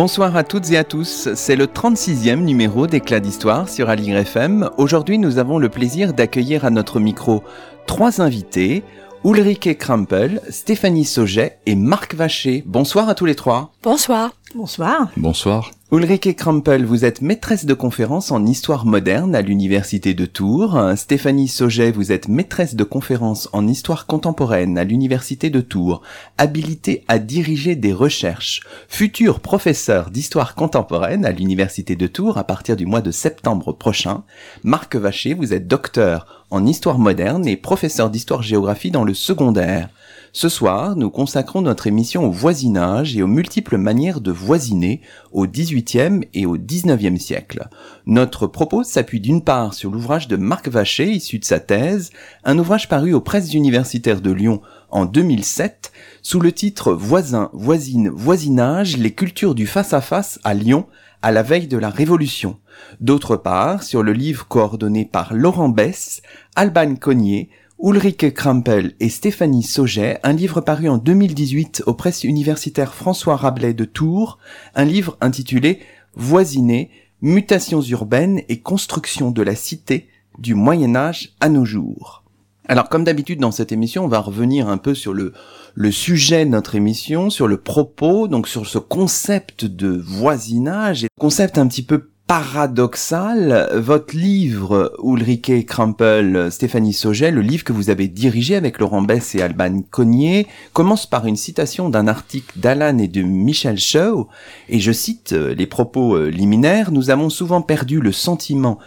Bonsoir à toutes et à tous, c'est le 36e numéro d'Éclat d'Histoire sur Aligre FM. Aujourd'hui nous avons le plaisir d'accueillir à notre micro trois invités, Ulrike Krampel, Stéphanie Sauget et Marc Vacher. Bonsoir à tous les trois. Bonsoir. Bonsoir. Bonsoir. Ulrike Krampel, vous êtes maîtresse de conférence en histoire moderne à l'université de Tours. Stéphanie Sauget, vous êtes maîtresse de conférence en histoire contemporaine à l'université de Tours, habilitée à diriger des recherches. Futur professeur d'histoire contemporaine à l'université de Tours à partir du mois de septembre prochain. Marc Vacher, vous êtes docteur en histoire moderne et professeur d'histoire-géographie dans le secondaire. Ce soir, nous consacrons notre émission au voisinage et aux multiples manières de voisiner au XVIIIe et au XIXe siècle. Notre propos s'appuie d'une part sur l'ouvrage de Marc Vacher, issu de sa thèse, un ouvrage paru aux presses universitaires de Lyon en 2007, sous le titre Voisin, voisine, voisinage, les cultures du face-à-face -à, Lyon à la veille de la Révolution. D'autre part, sur le livre coordonné par Laurent Bess, Alban Cognier, Ulrike Krampel et Stéphanie Sauget, un livre paru en 2018 aux presses universitaires François Rabelais de Tours, un livre intitulé Voisiner, mutations urbaines et construction de la cité du Moyen Âge à nos jours. Alors comme d'habitude dans cette émission, on va revenir un peu sur le, le sujet de notre émission, sur le propos, donc sur ce concept de voisinage, concept un petit peu paradoxal. Votre livre, Ulrike Krampel, Stéphanie Sauget, le livre que vous avez dirigé avec Laurent Bess et Alban Cognier, commence par une citation d'un article d'Alan et de Michel Shaw, et je cite euh, les propos euh, liminaires, nous avons souvent perdu le sentiment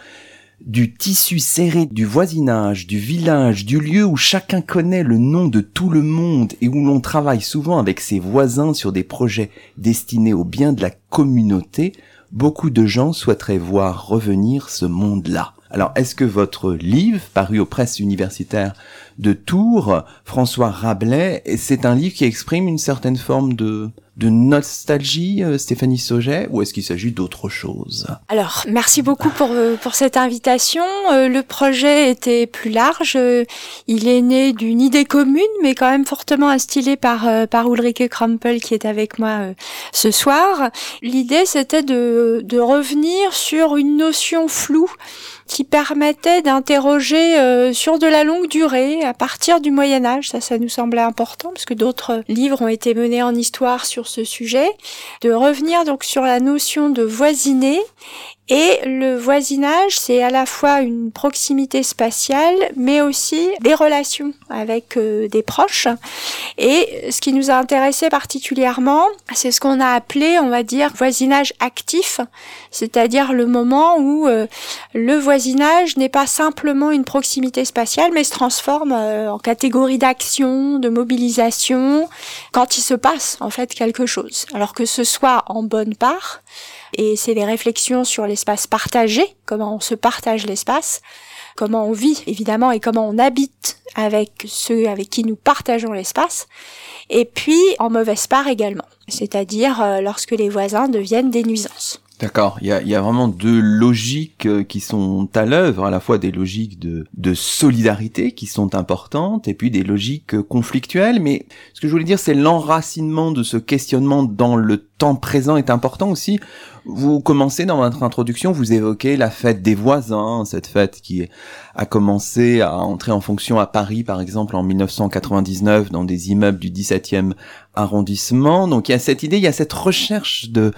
du tissu serré du voisinage, du village, du lieu où chacun connaît le nom de tout le monde et où l'on travaille souvent avec ses voisins sur des projets destinés au bien de la communauté, beaucoup de gens souhaiteraient voir revenir ce monde-là. Alors, est-ce que votre livre, paru aux presses universitaires de Tours, François Rabelais, c'est un livre qui exprime une certaine forme de, de nostalgie, euh, Stéphanie Sauget, ou est-ce qu'il s'agit d'autre chose? Alors, merci beaucoup pour, euh, pour cette invitation. Euh, le projet était plus large. Il est né d'une idée commune, mais quand même fortement instillée par, par Ulrike Krampel, qui est avec moi ce soir. L'idée, c'était de, de revenir sur une notion floue qui permettait d'interroger sur de la longue durée à partir du Moyen Âge. Ça, ça nous semblait important parce que d'autres livres ont été menés en histoire sur ce sujet. De revenir donc sur la notion de voisiner et le voisinage, c'est à la fois une proximité spatiale, mais aussi des relations avec euh, des proches. Et ce qui nous a intéressé particulièrement, c'est ce qu'on a appelé, on va dire, voisinage actif, c'est-à-dire le moment où euh, le voisinage n'est pas simplement une proximité spatiale, mais se transforme euh, en catégorie d'action, de mobilisation, quand il se passe en fait quelque chose. Alors que ce soit en bonne part, et c'est des réflexions sur l'espace partagé, comment on se partage l'espace, comment on vit évidemment et comment on habite avec ceux avec qui nous partageons l'espace, et puis en mauvaise part également, c'est-à-dire euh, lorsque les voisins deviennent des nuisances. D'accord, il y a, vraiment deux logiques euh, qui sont à l'œuvre, à la fois des logiques de, de solidarité qui sont importantes, et puis des logiques conflictuelles, mais ce que je voulais dire, c'est l'enracinement de ce questionnement dans le temps présent est important aussi. Vous commencez dans votre introduction, vous évoquez la fête des voisins, cette fête qui a commencé à entrer en fonction à Paris, par exemple, en 1999, dans des immeubles du 17e arrondissement. Donc il y a cette idée, il y a cette recherche de,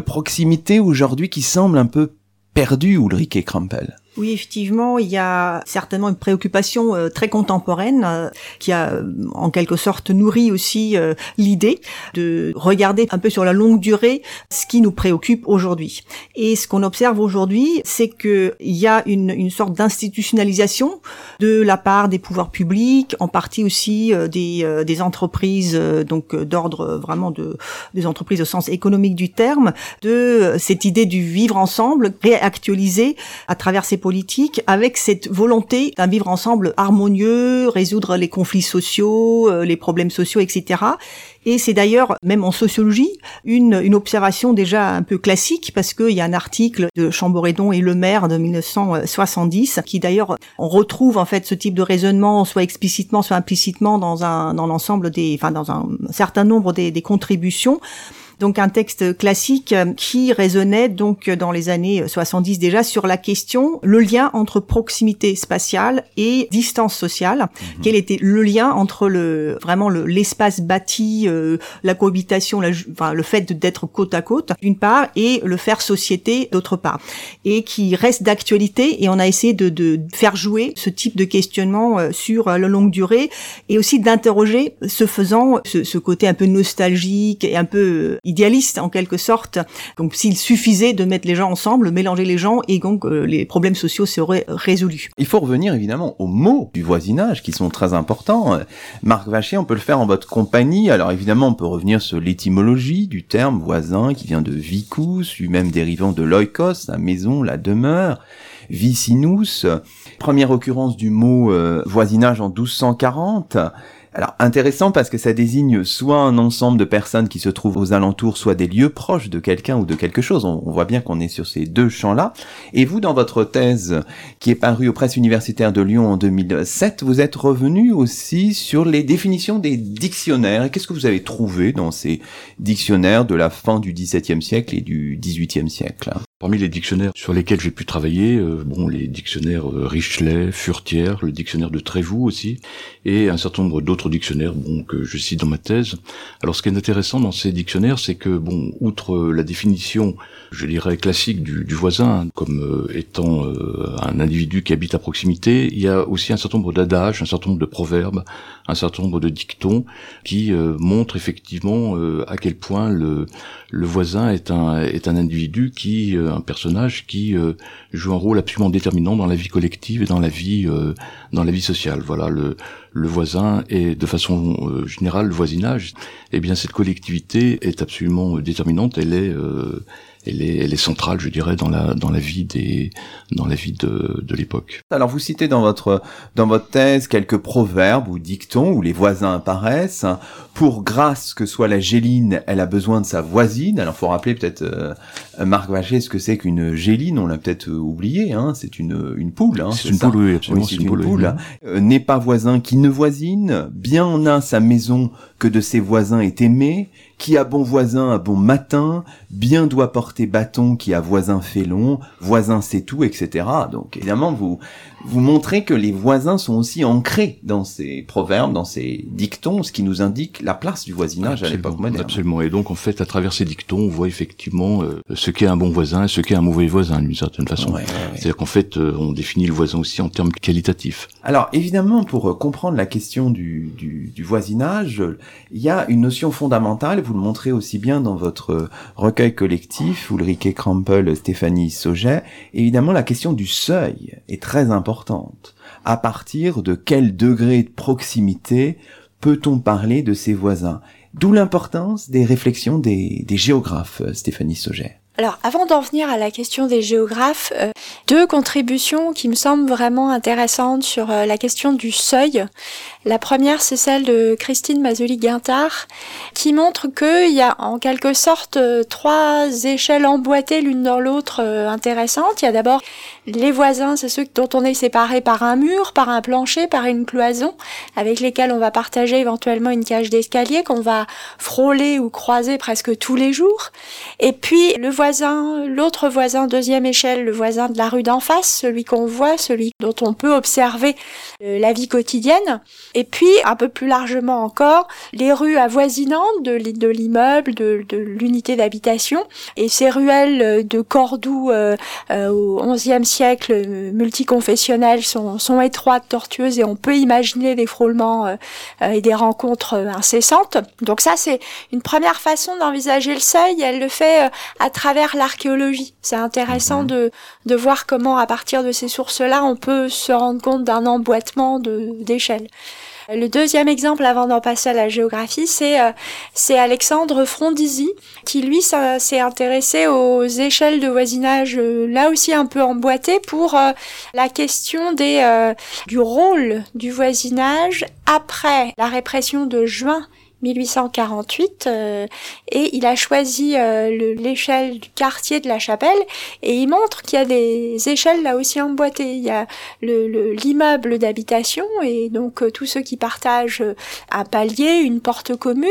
proximité aujourd'hui qui semble un peu perdue, Ulrike Krampel. Oui, effectivement, il y a certainement une préoccupation euh, très contemporaine euh, qui a euh, en quelque sorte nourri aussi l'idée de regarder un peu sur la longue durée ce qui nous préoccupe aujourd'hui. Et ce qu'on observe aujourd'hui, c'est qu'il y a une, sorte d'institutionnalisation de la part des pouvoirs publics, en partie aussi des, des entreprises, donc d'ordre vraiment de des entreprises au sens économique du terme, de cette idée du vivre ensemble réactualisée à travers ces politiques avec cette volonté d'un vivre ensemble harmonieux, résoudre les conflits sociaux, euh, les problèmes sociaux, etc. Et c'est d'ailleurs, même en sociologie, une, une observation déjà un peu classique, parce qu'il y a un article de Chamboredon et Le Maire de 1970, qui d'ailleurs, on retrouve en fait ce type de raisonnement, soit explicitement, soit implicitement, dans un dans l'ensemble des, enfin dans un certain nombre des, des contributions donc un texte classique euh, qui résonnait donc dans les années 70 déjà sur la question le lien entre proximité spatiale et distance sociale. Mhm. Quel était le lien entre le vraiment l'espace bâti, euh, la cohabitation, la, enfin, le fait d'être côte à côte d'une part et le faire société d'autre part, et qui reste d'actualité. Et on a essayé de, de, faire jouer ce type de questionnement euh, sur la longue durée et aussi d'interroger, ce faisant, ce, ce côté un peu nostalgique et un peu idéaliste en quelque sorte. Donc s'il suffisait de mettre les gens ensemble, mélanger les gens et donc euh, les problèmes sociaux seraient résolus. Il faut revenir évidemment aux mots du voisinage qui sont très importants. Marc Vacher, on peut le faire en votre compagnie. Alors évidemment, on peut revenir sur l'étymologie du terme voisin qui vient de vicus, lui-même dérivant de loikos, la maison, la demeure. Vicinus, première occurrence du mot euh, voisinage en 1240. Alors intéressant parce que ça désigne soit un ensemble de personnes qui se trouvent aux alentours, soit des lieux proches de quelqu'un ou de quelque chose. On, voit bien qu'on est sur ces deux champs-là. Et vous, dans votre thèse qui est parue aux presses universitaires de Lyon en 2007, vous êtes revenu aussi sur les définitions des dictionnaires. Et qu'est-ce que vous avez trouvé dans ces dictionnaires de la fin du XVIIe siècle et du XVIIIe siècle? Parmi les dictionnaires sur lesquels j'ai pu travailler, euh, bon, les dictionnaires euh, Richelet, Furtière, le dictionnaire de Trévoux aussi, et un certain nombre d'autres dictionnaires, bon, que je cite dans ma thèse. Alors, ce qui est intéressant dans ces dictionnaires, c'est que, bon, outre euh, la définition, je dirais classique du, du voisin comme étant un individu qui habite à proximité, il y a aussi un certain nombre d'adages, un certain nombre de proverbes, un certain nombre de dictons qui montrent effectivement à quel point le, le voisin est un est un individu qui un personnage qui euh, joue un rôle absolument déterminant dans la vie collective et dans la vie euh, dans la vie sociale. Voilà, le, le voisin et de façon euh, générale le voisinage. Eh bien, cette collectivité est absolument déterminante. Elle est elle est, elle est centrale, je dirais, dans la dans la vie des dans la vie de, de l'époque. Alors vous citez dans votre dans votre thèse quelques proverbes ou dictons où les voisins apparaissent. Pour grâce que soit la géline, elle a besoin de sa voisine. Alors faut rappeler peut-être euh, Marc Vacher ce que c'est qu'une géline. On l'a peut-être oublié. Hein. C'est une une poule. Hein, c'est une poule, oui, absolument. c'est une, poule. Euh, n'est pas voisin qui ne voisine. Bien en a sa maison que de ses voisins est aimé qui a bon voisin a bon matin, bien doit porter bâton qui a voisin fait long, voisin c'est tout, etc. Donc évidemment, vous, vous montrez que les voisins sont aussi ancrés dans ces proverbes, dans ces dictons, ce qui nous indique la place du voisinage à l'époque moderne. Absolument. Et donc, en fait, à travers ces dictons, on voit effectivement euh, ce qu'est un bon voisin et ce qu'est un mauvais voisin, d'une certaine façon. C'est-à-dire qu'en fait, euh, on définit le voisin aussi en termes qualitatifs. Alors, évidemment, pour euh, comprendre la question du, du, du, voisinage, il y a une notion fondamentale, vous le montrez aussi bien dans votre recueil collectif, Ulrike Krampel, Stéphanie Sauget. Évidemment, la question du seuil est très importante à partir de quel degré de proximité peut-on parler de ses voisins? D'où l'importance des réflexions des, géographes, Stéphanie Sauget. Alors, avant d'en venir à la question des géographes, euh, deux contributions qui me semblent vraiment intéressantes sur euh, la question du seuil. La première, c'est celle de Christine Mazoli-Guintard, qui montre qu'il y a en quelque sorte euh, trois échelles emboîtées l'une dans l'autre intéressantes. Il y a d'abord les voisins, c'est ceux dont on est séparé par un mur, par un plancher, par une cloison, avec lesquels on va partager éventuellement une cage d'escalier qu'on va frôler ou croiser presque tous les jours. Et puis, le voisin, l'autre voisin, deuxième échelle, le voisin de la rue d'en face, celui qu'on voit, celui dont on peut observer euh, la vie quotidienne. Et puis, un peu plus largement encore, les rues avoisinantes de, l'immeuble, de, l'unité d'habitation. Et ces ruelles de Cordoue euh, euh, au XIe siècle, multiconfessionnelles, sont, sont étroites, tortueuses, et on peut imaginer des frôlements et des rencontres incessantes. Donc ça, c'est une première façon d'envisager le seuil. Elle le fait à travers l'archéologie. C'est intéressant mhm. de, de voir comment, à partir de ces sources-là, on peut se rendre compte d'un emboîtement d'échelles. Le deuxième exemple, avant d'en passer à la géographie, c'est euh, c'est Alexandre Frondizi, qui lui s'est intéressé aux échelles de voisinage, euh, là aussi un peu emboîtées, pour euh, la question des du rôle du voisinage après la répression de juin 1848 euh, et il a choisi euh, l'échelle du quartier de la Chapelle et il montre qu'il y a des échelles là aussi emboîtées. Il y a l'immeuble le, d'habitation et donc euh, tous ceux qui partagent un palier, une porte commune,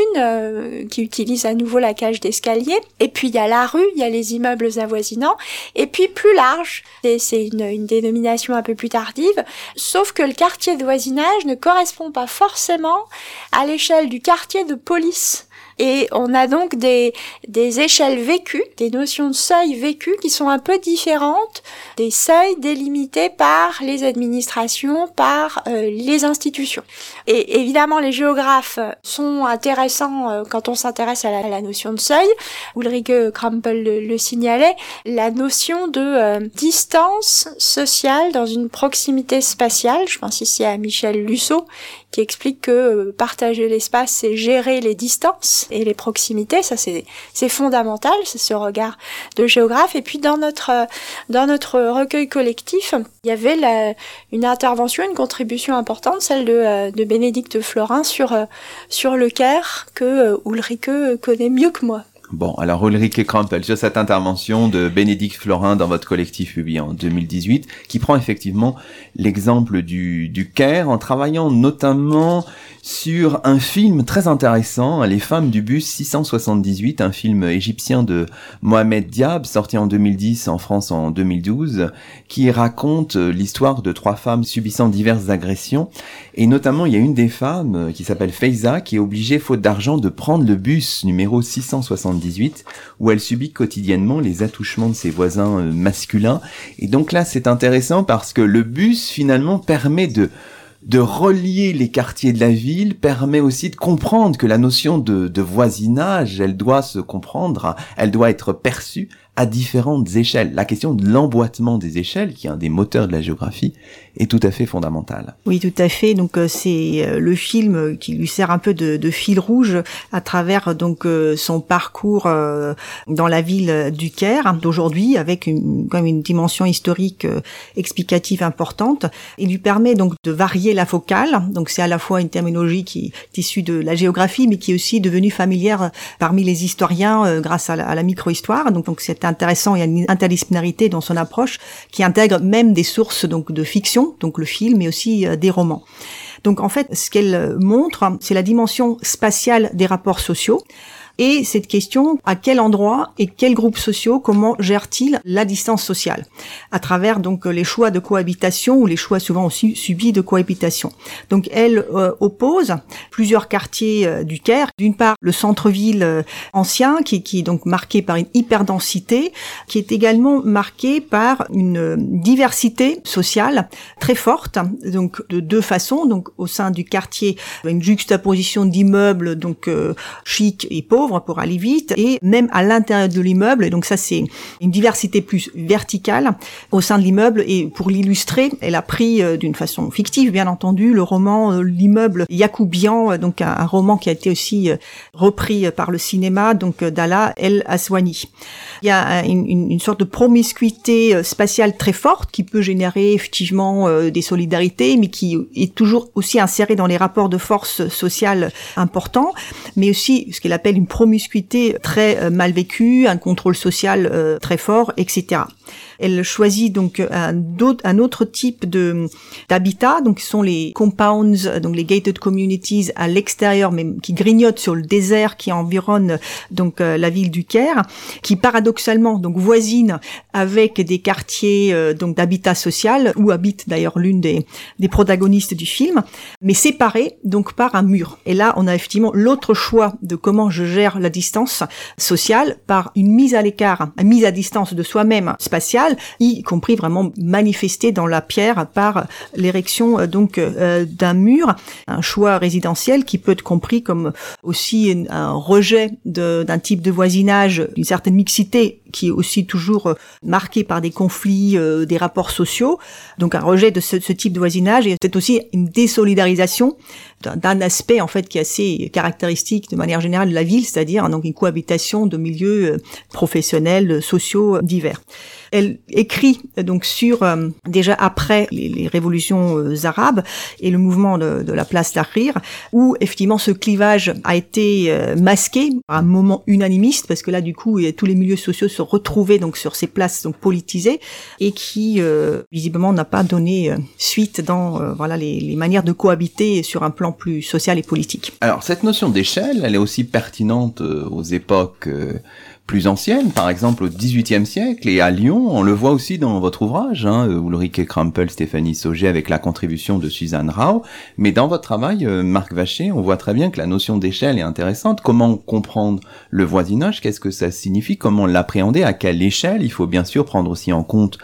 qui utilisent à nouveau la cage d'escalier. Et puis il y a la rue, il y a les immeubles avoisinants et puis plus large, c'est une, une dénomination un peu plus tardive, sauf que le quartier de voisinage ne correspond pas forcément à l'échelle du quartier de police et on a donc des, des échelles vécues, des notions de seuil vécues qui sont un peu différentes des seuils délimités par les administrations, par euh, les institutions. Et évidemment, les géographes sont intéressants euh, quand on s'intéresse à, la, notion de seuil. Ulrike Krampel le, signalait, la notion de euh, distance sociale dans une proximité spatiale. Je pense ici à Michel Lusso qui explique que partager l'espace, c'est gérer les distances et les proximités, ça c'est c'est fondamental, c'est ce regard de géographe. Et puis dans notre dans notre recueil collectif, il y avait une intervention, une contribution importante, celle de, euh, de Bénédicte Florin sur euh, sur le Caire que euh, Ulrike connaît mieux que moi. Bon, alors Ulrike Krampel, sur cette intervention de Bénédicte Florin dans votre collectif publié en 2018, qui prend effectivement l'exemple du, du Caire en travaillant notamment sur un film très intéressant, Les femmes du bus 678, un film égyptien de Mohamed Diab, sorti en 2010 en France en 2012, qui raconte l'histoire de trois femmes subissant diverses agressions. Et notamment, il y a une des femmes qui s'appelle Feiza, qui est obligée, faute d'argent, de prendre le bus numéro 678, où elle subit quotidiennement les attouchements de ses voisins euh, masculins. Et donc là, c'est intéressant parce que le bus, finalement, permet de de relier les quartiers de la ville permet aussi de comprendre que la notion de, de voisinage, elle doit se comprendre, elle doit être perçue à différentes échelles. La question de l'emboîtement des échelles, qui est un des moteurs de la géographie, est tout à fait fondamentale. Oui, tout à fait. Donc euh, c'est euh, le film qui lui sert un peu de, de fil rouge à travers donc euh, son parcours dans la ville du Caire d'aujourd'hui, avec une, même une dimension historique explicative importante. Il lui permet donc de varier la focale. Donc c'est à la fois une terminologie qui est issue de la géographie, mais qui est aussi devenue familière parmi les historiens grâce à la, la micro-histoire. Donc donc c'est intéressant. Il y a une interdisciplinarité dans son approche qui intègre même des sources donc de fiction, donc le film, mais aussi euh, des romans. Donc en fait, ce qu'elle montre, c'est la dimension spatiale des rapports sociaux et cette question à quel endroit et quels groupes sociaux comment gèrent-ils la distance sociale? À travers donc les choix de cohabitation ou les choix souvent aussi subis de cohabitation. Donc elle euh, oppose plusieurs quartiers euh, du Caire, d'une part le centre-ville euh, ancien qui, qui est donc marqué par une hyperdensité, qui est également marqué par une diversité sociale très forte, donc de deux façons, donc au sein du quartier une juxtaposition d'immeubles donc chic et pauvres pour aller vite et même à l'intérieur de l'immeuble. Donc ça, c'est une diversité plus verticale au sein de l'immeuble. Et pour l'illustrer, elle a pris euh, d'une façon fictive, bien entendu, le roman euh, L'immeuble Yacoubian, euh, donc un, roman qui a été aussi repris par le cinéma, donc d'Ala El Aswani. Il y a une, une, sorte de promiscuité spatiale très forte qui peut générer effectivement des solidarités, mais qui est toujours aussi insérée dans les rapports de force sociale importants, mais aussi ce qu'elle appelle une promiscuité très euh, mal vécue, un contrôle social euh, très fort, etc. Elle choisit donc un, autre type d'habitat, donc ce sont les compounds, donc les gated communities à l'extérieur, mais qui grignotent sur le désert qui environne donc euh, la ville du Caire, qui paradoxalement donc voisine avec des quartiers euh, donc d'habitat social où habite d'ailleurs l'une des, des protagonistes du film, mais séparés donc par un mur. Et là, on a effectivement l'autre choix de comment je gère la distance sociale par une mise à l'écart, une mise à distance de soi-même spatiale y compris vraiment manifesté dans la pierre par l'érection euh, donc euh, d'un mur, un choix résidentiel qui peut être compris comme aussi un rejet d'un type de voisinage, d'une certaine mixité qui est aussi toujours marqué par des conflits, des rapports sociaux. Donc un rejet de ce, ce type de voisinage et c'est aussi une désolidarisation d'un aspect en fait qui est assez caractéristique de manière générale de la ville, c'est-à-dire donc une cohabitation de milieux professionnels, sociaux divers. Elle écrit donc sur euh, déjà après les, révolutions euh, arabes et le mouvement de, la place Tahrir, où effectivement ce clivage a été euh, masqué à un moment unanimiste parce que là du coup tous les milieux sociaux se retrouvaient donc sur ces places donc politisées et qui visiblement n'a pas donné suite dans voilà les manières de cohabiter sur un plan plus social et politique. Alors cette notion d'échelle, elle est aussi pertinente aux époques plus anciennes, par exemple au XVIIIe siècle et à Lyon, on le voit aussi dans votre ouvrage, hein, euh, Ulrike Krampel, Stéphanie Sauget avec la contribution de Suzanne Rao, mais dans votre travail, euh, Marc Vacher, on voit très bien que la notion d'échelle est intéressante. Comment comprendre le voisinage? Qu'est-ce que ça signifie? Comment l'appréhender? À quelle échelle? Il faut bien sûr prendre aussi en compte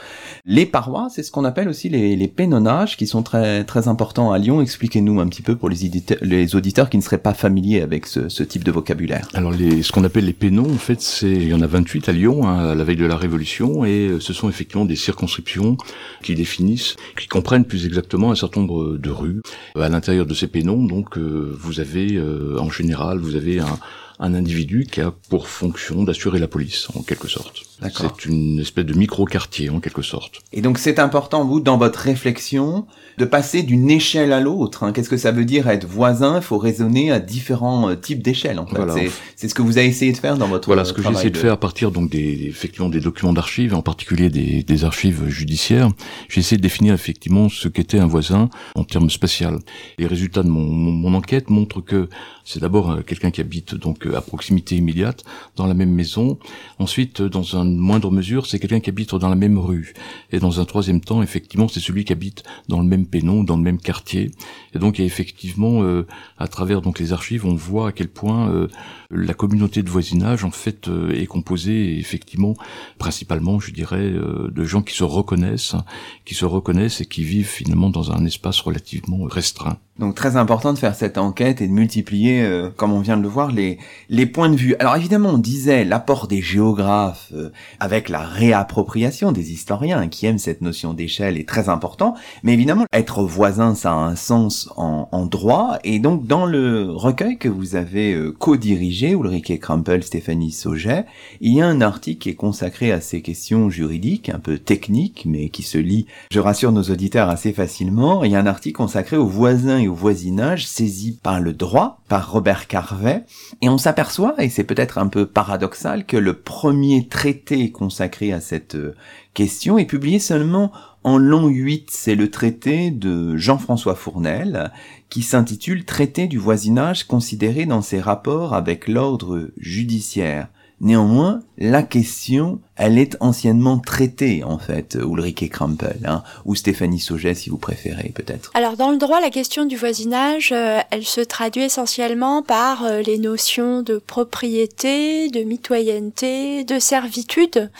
les parois, c'est ce qu'on appelle aussi les, pénonnages qui sont très très importants à Lyon. Expliquez-nous un petit peu pour les, auditeurs qui ne seraient pas familiers avec ce, ce type de vocabulaire. Alors les, ce qu'on appelle les pénons, en fait, c'est il y en a 28 à Lyon hein, à la veille de la Révolution et euh, ce sont effectivement des circonscriptions qui définissent, qui comprennent plus exactement un certain nombre de rues. À l'intérieur de ces pénons, donc euh, vous avez euh, en général, vous avez un un individu qui a pour fonction d'assurer la police, en quelque sorte. C'est une espèce de micro-quartier, en quelque sorte. Et donc c'est important, vous, dans votre réflexion, de passer d'une échelle à l'autre. Hein. Qu'est-ce que ça veut dire être voisin? Il faut raisonner à différents euh, types d'échelles, en fait. C'est ce que vous avez essayé de faire dans votre Voilà, ce que j'ai essayé de... faire à partir donc des, effectivement, des documents d'archives, en particulier des, des archives judiciaires. J'ai essayé de définir effectivement ce qu'était un voisin en termes spatial. Les résultats de mon, mon enquête montrent que c'est d'abord euh, quelqu'un qui habite donc euh, à proximité immédiate, dans la même maison. Ensuite, euh, dans une moindre mesure, c'est quelqu'un qui habite dans la même rue. Et dans un troisième temps, effectivement, c'est celui qui habite dans le même pénon, dans le même quartier. Et donc, effectivement, à travers donc les archives, on voit à quel point la communauté de voisinage, en fait, est composée effectivement, principalement, je dirais, de gens qui se reconnaissent, qui se reconnaissent et qui vivent finalement dans un espace relativement restreint. Donc très important de faire cette enquête et de multiplier, euh, comme on vient de le voir, les, points de vue. Alors évidemment, on disait l'apport des géographes euh, avec la réappropriation des historiens qui aiment cette notion d'échelle est très important. Mais évidemment, être voisin, ça a un sens en, droit. Et donc dans le recueil que vous avez euh, co-dirigé, Ulrike Krampel, Stéphanie Sauget, il y a un article qui est consacré à ces questions juridiques, un peu techniques, mais qui se lit, je rassure nos auditeurs, assez facilement. Il y a un article consacré aux voisins au voisinage saisi par le droit, par Robert Carvet, et on s'aperçoit, et c'est peut-être un peu paradoxal, que le premier traité consacré à cette euh, question est publié seulement en l'an 8, c'est le traité de Jean-François Fournel, qui s'intitule Traité du voisinage considéré dans ses rapports avec l'ordre judiciaire. Néanmoins, la question, elle est anciennement traitée, en fait, Ulrike Krampel, hein, ou Stéphanie Sauget, si vous préférez, peut-être. Alors, dans le droit, la question du voisinage, euh, elle se traduit essentiellement par euh, les notions de propriété, de mitoyenneté, de servitude.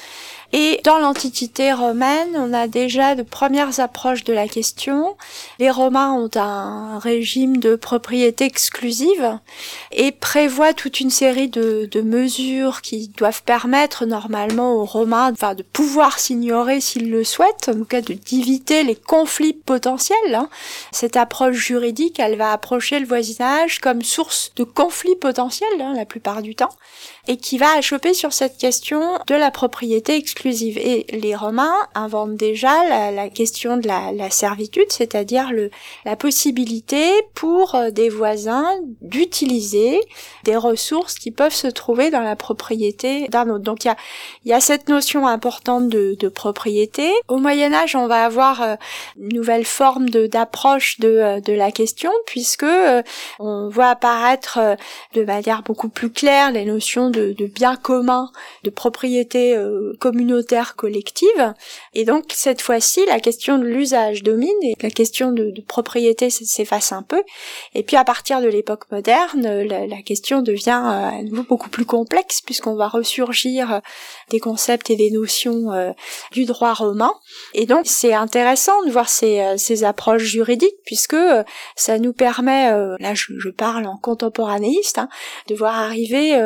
Et dans l'Antiquité romaine, on a déjà de premières approches de la question. Les Romains ont un régime de propriété exclusive et prévoient toute une série de, de mesures qui doivent permettre normalement aux Romains enfin, de pouvoir s'ignorer s'ils le souhaitent, en tout cas d'éviter les conflits potentiels. Hein. Cette approche juridique, elle va approcher le voisinage comme source de conflits potentiels hein, la plupart du temps et qui va achoper sur cette question de la propriété exclusive. Et les Romains inventent déjà la, question de la, servitude, c'est-à-dire la possibilité pour euh, des voisins d'utiliser des ressources qui peuvent se trouver dans la propriété d'un autre. Donc il y a, cette notion importante de, de propriété. Au Moyen Âge, on va avoir euh, une nouvelle forme d'approche de, euh, de, la question, puisque on voit apparaître de manière beaucoup plus claire les notions de de, biens communs, de propriété euh, communautaire collective. Et donc cette fois-ci, la question de l'usage domine et la question de, propriété s'efface un peu. Et puis à partir de l'époque moderne, la, question devient euh, à nouveau beaucoup plus complexe puisqu'on va ressurgir des concepts et des notions du droit romain. Et donc c'est intéressant de voir ces, ces approches juridiques puisque ça nous permet, là je, parle en contemporanéiste, hein, de voir arriver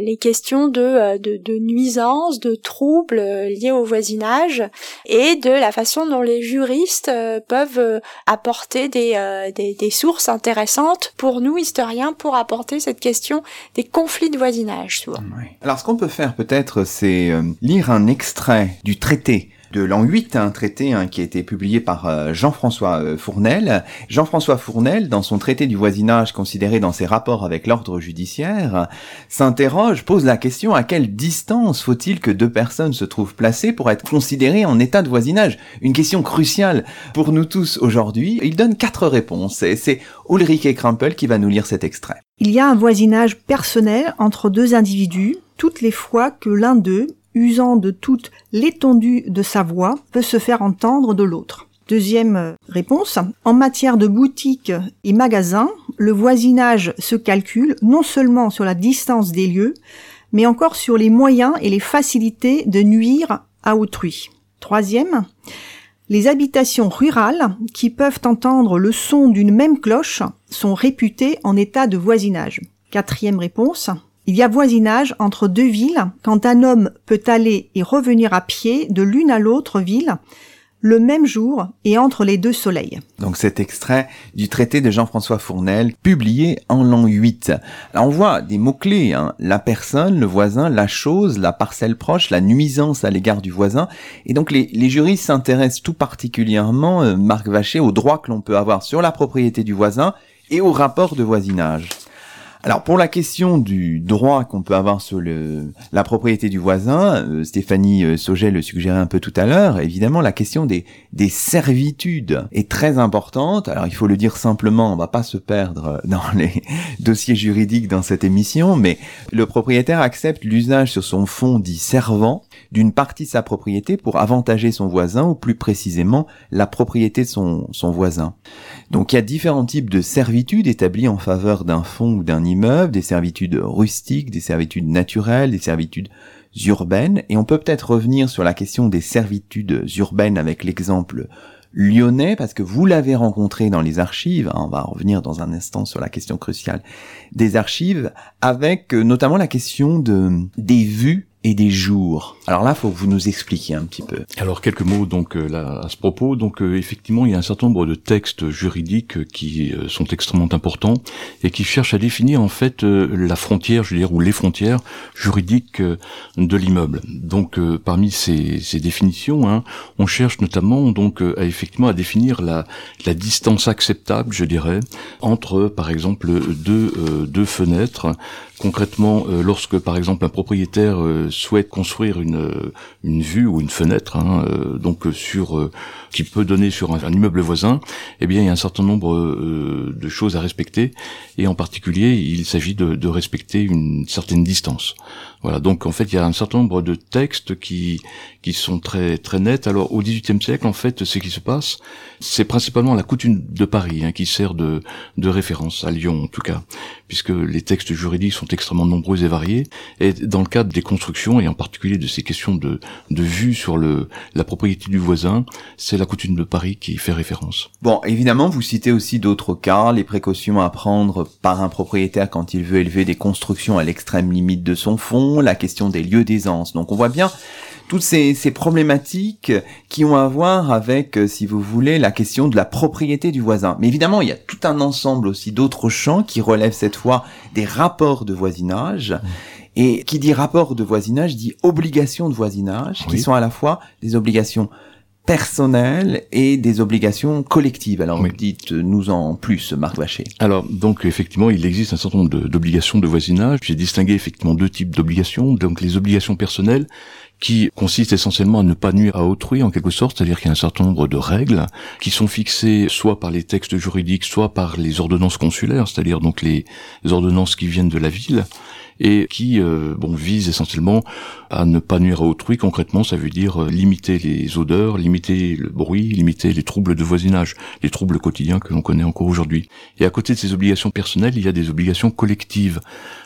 les, questions de, de, de nuisances, de troubles liés au voisinage et de la façon dont les juristes peuvent apporter des, des, sources intéressantes pour nous historiens pour apporter cette question des conflits de voisinage souvent. Alors ce qu'on peut faire peut-être c'est euh, lire un extrait du traité de l'an 8, un traité hein, qui a été publié par euh, Jean-François euh, Fournel. Jean-François Fournel, dans son traité du voisinage considéré dans ses rapports avec l'ordre judiciaire, s'interroge, pose la question à quelle distance faut-il que deux personnes se trouvent placées pour être considérées en état de voisinage? Une question cruciale pour nous tous aujourd'hui. Il donne quatre réponses et c'est Ulrike Krampel qui va nous lire cet extrait. Il y a un voisinage personnel entre deux individus toutes les fois que l'un d'eux usant de toute l'étendue de sa voix, peut se faire entendre de l'autre. Deuxième euh, réponse, en matière de boutiques et magasins, le voisinage se calcule non seulement sur la distance des lieux, mais encore sur les moyens et les facilités de nuire à autrui. Troisième, les habitations rurales qui peuvent entendre le son d'une même cloche sont réputées en état de voisinage. Quatrième réponse, il y a voisinage entre deux villes quand un homme peut aller et revenir à pied de l'une à l'autre ville le même jour et entre les deux soleils. Donc cet extrait du traité de Jean-François Fournel, publié en l'an 8. Là on voit des mots-clés, hein. la personne, le voisin, la chose, la parcelle proche, la nuisance à l'égard du voisin. Et donc les, juristes s'intéressent tout particulièrement, euh, Marc Vacher, aux droits que l'on peut avoir sur la propriété du voisin et au rapport de voisinage. Alors pour la question du droit qu'on peut avoir sur la propriété du voisin, euh, Stéphanie euh, Sauget le suggérait un peu tout à l'heure, évidemment la question des, des servitudes est très importante. Alors il faut le dire simplement, on va pas se perdre dans les dossiers juridiques dans cette émission, mais le propriétaire accepte l'usage sur son fonds dit servant d'une partie de sa propriété pour avantager son voisin ou plus précisément la propriété de son, son voisin. Donc il y a différents types de servitudes établies en faveur d'un fonds ou d'un immeuble, des servitudes rustiques, des servitudes naturelles, des servitudes urbaines, et on peut peut-être revenir sur la question des servitudes urbaines avec l'exemple lyonnais, parce que vous l'avez rencontré dans les archives, on va revenir dans un instant sur la question cruciale des archives, avec euh, notamment la question de, des vues et des jours. Alors là, faut que vous nous expliquiez un petit peu. Alors quelques mots donc euh, là à ce propos. Donc euh, effectivement, il y a un certain nombre de textes juridiques euh, qui sont extrêmement importants et qui cherchent à définir en fait la frontière, je veux dire, ou les frontières juridiques de l'immeuble. Donc parmi ces, ces définitions, hein, on cherche notamment donc à effectivement à définir la, la distance acceptable, je dirais, entre par exemple deux deux fenêtres Concrètement, euh, lorsque par exemple un propriétaire euh, souhaite construire une, euh, une vue ou une fenêtre, hein, donc sur qui peut donner sur un, immeuble voisin, eh bien il y a un certain nombre de choses à respecter et en particulier il s'agit de respecter une certaine distance. Voilà, donc en fait il y a un certain nombre de textes qui qui sont très très nets. Alors au XVIIIe siècle en fait ce qui se passe, c'est principalement la coutume de Paris hein, qui sert de de référence à Lyon en tout cas, puisque les textes juridiques sont extrêmement nombreux et variés. Et dans le cadre des constructions, et en particulier de ces questions de, de vue sur le, la propriété du voisin, c'est la coutume de Paris qui fait référence. Bon, évidemment, vous citez aussi d'autres cas, les précautions à prendre par un propriétaire quand il veut élever des constructions à l'extrême limite de son la question des lieux d'aisance. Donc on voit bien toutes ces, ces, problématiques qui ont à voir avec, euh, si vous voulez, la question de la propriété du voisin. Mais évidemment, il y a tout un ensemble aussi d'autres champs qui relèvent cette fois des rapports de voisinage. Et qui dit rapport de voisinage dit obligation de voisinage, qui sont à la fois des obligations personnelles et des obligations collectives. Alors dites-nous en plus, Marc Vacher. Alors donc effectivement, il existe un certain nombre d'obligations de voisinage. J'ai distingué effectivement deux types d'obligations. Donc les obligations personnelles qui consiste essentiellement à ne pas nuire à autrui en quelque sorte, c'est-à-dire qu'il y a un certain nombre de règles qui sont fixées soit par les textes juridiques, soit par les ordonnances consulaires, c'est-à-dire donc les ordonnances qui viennent de la ville et qui euh, bon vise essentiellement à ne pas nuire à autrui. Concrètement, ça veut dire euh, limiter les odeurs, limiter le bruit, limiter les troubles de voisinage, les troubles quotidiens que l'on connaît encore aujourd'hui. Et à côté de ces obligations personnelles, il y a des obligations collectives.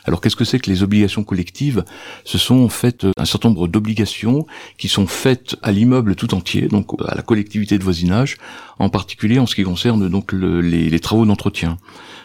Alors qu'est-ce que c'est que les obligations collectives? Ce sont en fait un certain nombre d'obligations obligations qui sont faites à l'immeuble tout entier, donc à la collectivité de voisinage, en particulier en ce qui concerne donc les, travaux d'entretien.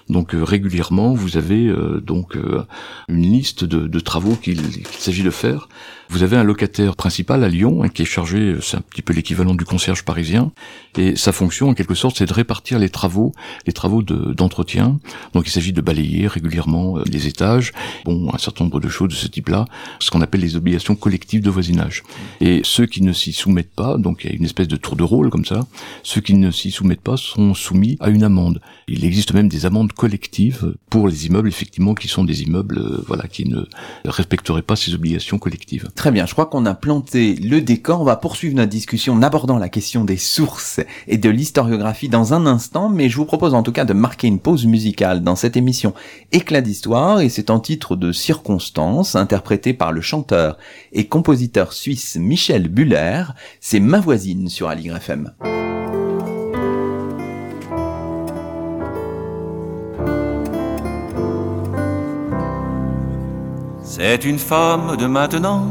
Donc euh, régulièrement, vous avez euh, donc euh, une liste de, de travaux qu'il s'agit de faire vous avez un locataire principal à Lyon hein, qui est chargé, c'est un petit peu l'équivalent du concierge parisien, et sa fonction en quelque sorte c'est de répartir les travaux, les travaux d'entretien. Donc il s'agit de balayer régulièrement les étages, bon un certain nombre de choses de ce type-là, ce qu'on appelle les obligations collectives de voisinage. Et ceux qui ne s'y soumettent pas, donc il y a une espèce de tour de rôle comme ça, ceux qui ne s'y soumettent pas sont soumis à une amende. Il existe même des amendes collectives pour les immeubles effectivement qui sont des immeubles euh, voilà qui ne respecteraient pas ces obligations collectives. Très bien, je crois qu'on a planté le décor. On va poursuivre notre discussion en abordant la question des sources et de l'historiographie dans un instant, mais je vous propose en tout cas de marquer une pause musicale dans cette émission Éclat d'histoire, et c'est en titre de circonstance, interprété par le chanteur et compositeur suisse Michel Buller. C'est Ma voisine sur Aligre FM. C'est une femme de maintenant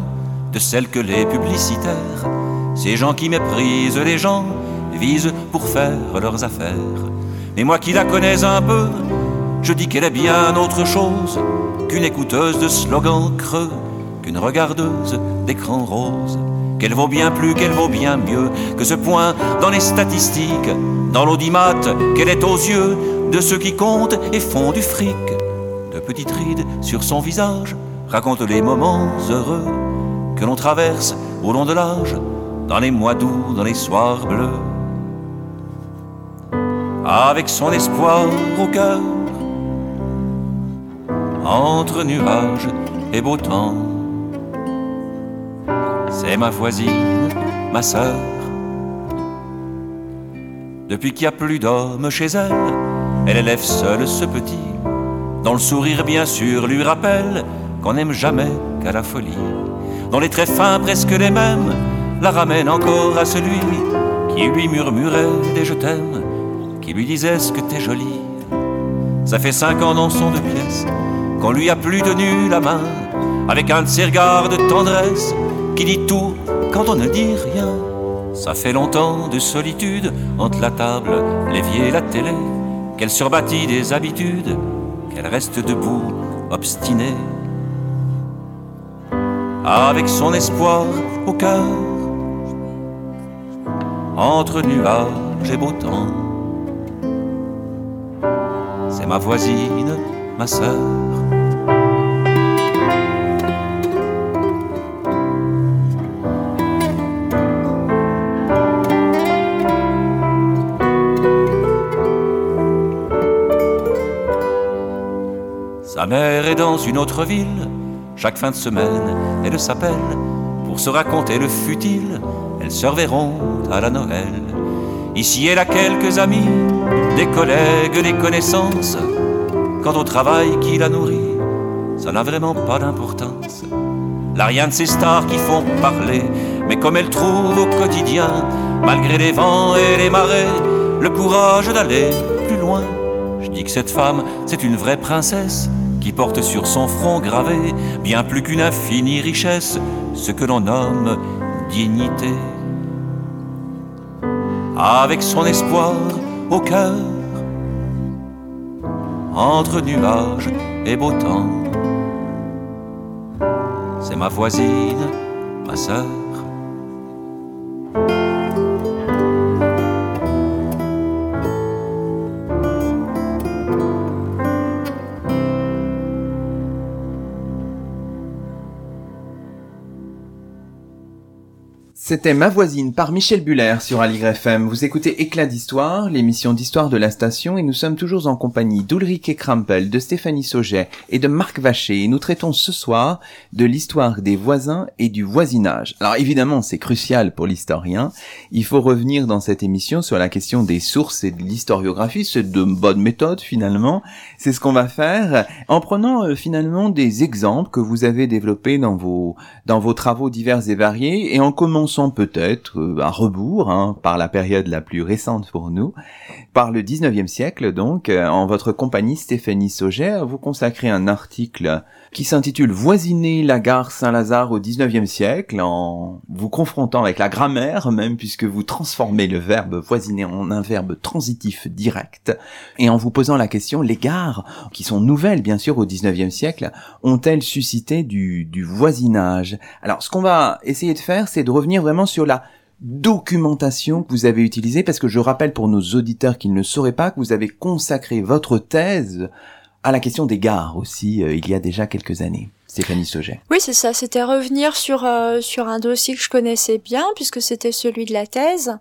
de celles que les publicitaires, ces gens qui méprisent les gens, visent pour faire leurs affaires. Mais moi qui la connais un peu, je dis qu'elle est bien autre chose qu'une écouteuse de slogans creux, qu'une regardeuse d'écran rose. Qu'elle vaut bien plus, qu'elle vaut bien mieux que ce point dans les statistiques, dans l'audimat, qu'elle est aux yeux de ceux qui comptent et font du fric. De petites rides sur son visage racontent les moments heureux que l'on traverse au long de l'âge, dans les mois doux, dans les soirs bleus. Avec son espoir au cœur, entre nuages et beau temps, c'est ma voisine, ma sœur. Depuis qu'il n'y a plus d'hommes chez elle, elle élève seule ce petit, dont le sourire bien sûr lui rappelle qu'on n'aime jamais qu'à la folie dont les traits fins presque les mêmes la ramènent encore à celui qui lui murmurait des je t'aime, qui lui disait ce que t'es jolie. Ça fait cinq ans dans son deux pièces qu'on lui a plus tenu la main, avec un de ses regards de tendresse qui dit tout quand on ne dit rien. Ça fait longtemps de solitude entre la table, l'évier et la télé, qu'elle surbâtit des habitudes, qu'elle reste debout, obstinée avec son espoir au cœur, entre nuages et beau temps. C'est ma voisine, ma sœur. Sa mère est dans une autre ville chaque fin de semaine, elle s'appelle pour se raconter le futile. Elles se reverront à la Noël. Ici, elle a quelques amis, des collègues, des connaissances. Quant au travail qui la nourrit, ça n'a vraiment pas d'importance. Là, rien de ces stars qui font parler, mais comme elle trouve au quotidien, malgré les vents et les marées, le courage d'aller plus loin. Je dis que cette femme, c'est une vraie princesse qui porte sur son front gravé bien plus qu'une infinie richesse, ce que l'on nomme dignité. Avec son espoir au cœur, entre nuages et beau temps, c'est ma voisine, ma sœur. C'était Ma voisine par Michel Buller sur Aligre FM. Vous écoutez Éclat d'histoire, l'émission d'histoire de la station et nous sommes toujours en compagnie d'Ulrike Krampel, de Stéphanie Sauget et de Marc Vacher et nous traitons ce soir de l'histoire des voisins et du voisinage. Alors évidemment, c'est crucial pour l'historien. Il faut revenir dans cette émission sur la question des sources et de l'historiographie. C'est de bonne méthode finalement. C'est ce qu'on va faire en prenant euh, finalement des exemples que vous avez développés dans vos, dans vos travaux divers et variés et en commençant commençons peut-être euh, à rebours, hein, par la période la plus récente pour nous, par le 19e siècle donc, euh, en votre compagnie Stéphanie Sauger, vous consacrez un article qui s'intitule Voisiner la gare Saint-Lazare au 19e siècle, en vous confrontant avec la grammaire même, puisque vous transformez le verbe voisiner en un verbe transitif direct, et en vous posant la question, les gares, qui sont nouvelles bien sûr au 19e siècle, ont-elles suscité du, du voisinage? Alors ce qu'on va essayer de faire, c'est de revenir vraiment sur la documentation que vous avez utilisée, parce que je rappelle pour nos auditeurs qui ne sauraient pas que vous avez consacré votre thèse à la question des gares aussi, euh, il y a déjà quelques années. Stéphanie Sauget. Oui, c'est ça. C'était revenir sur euh, sur un dossier que je connaissais bien puisque c'était celui de la thèse.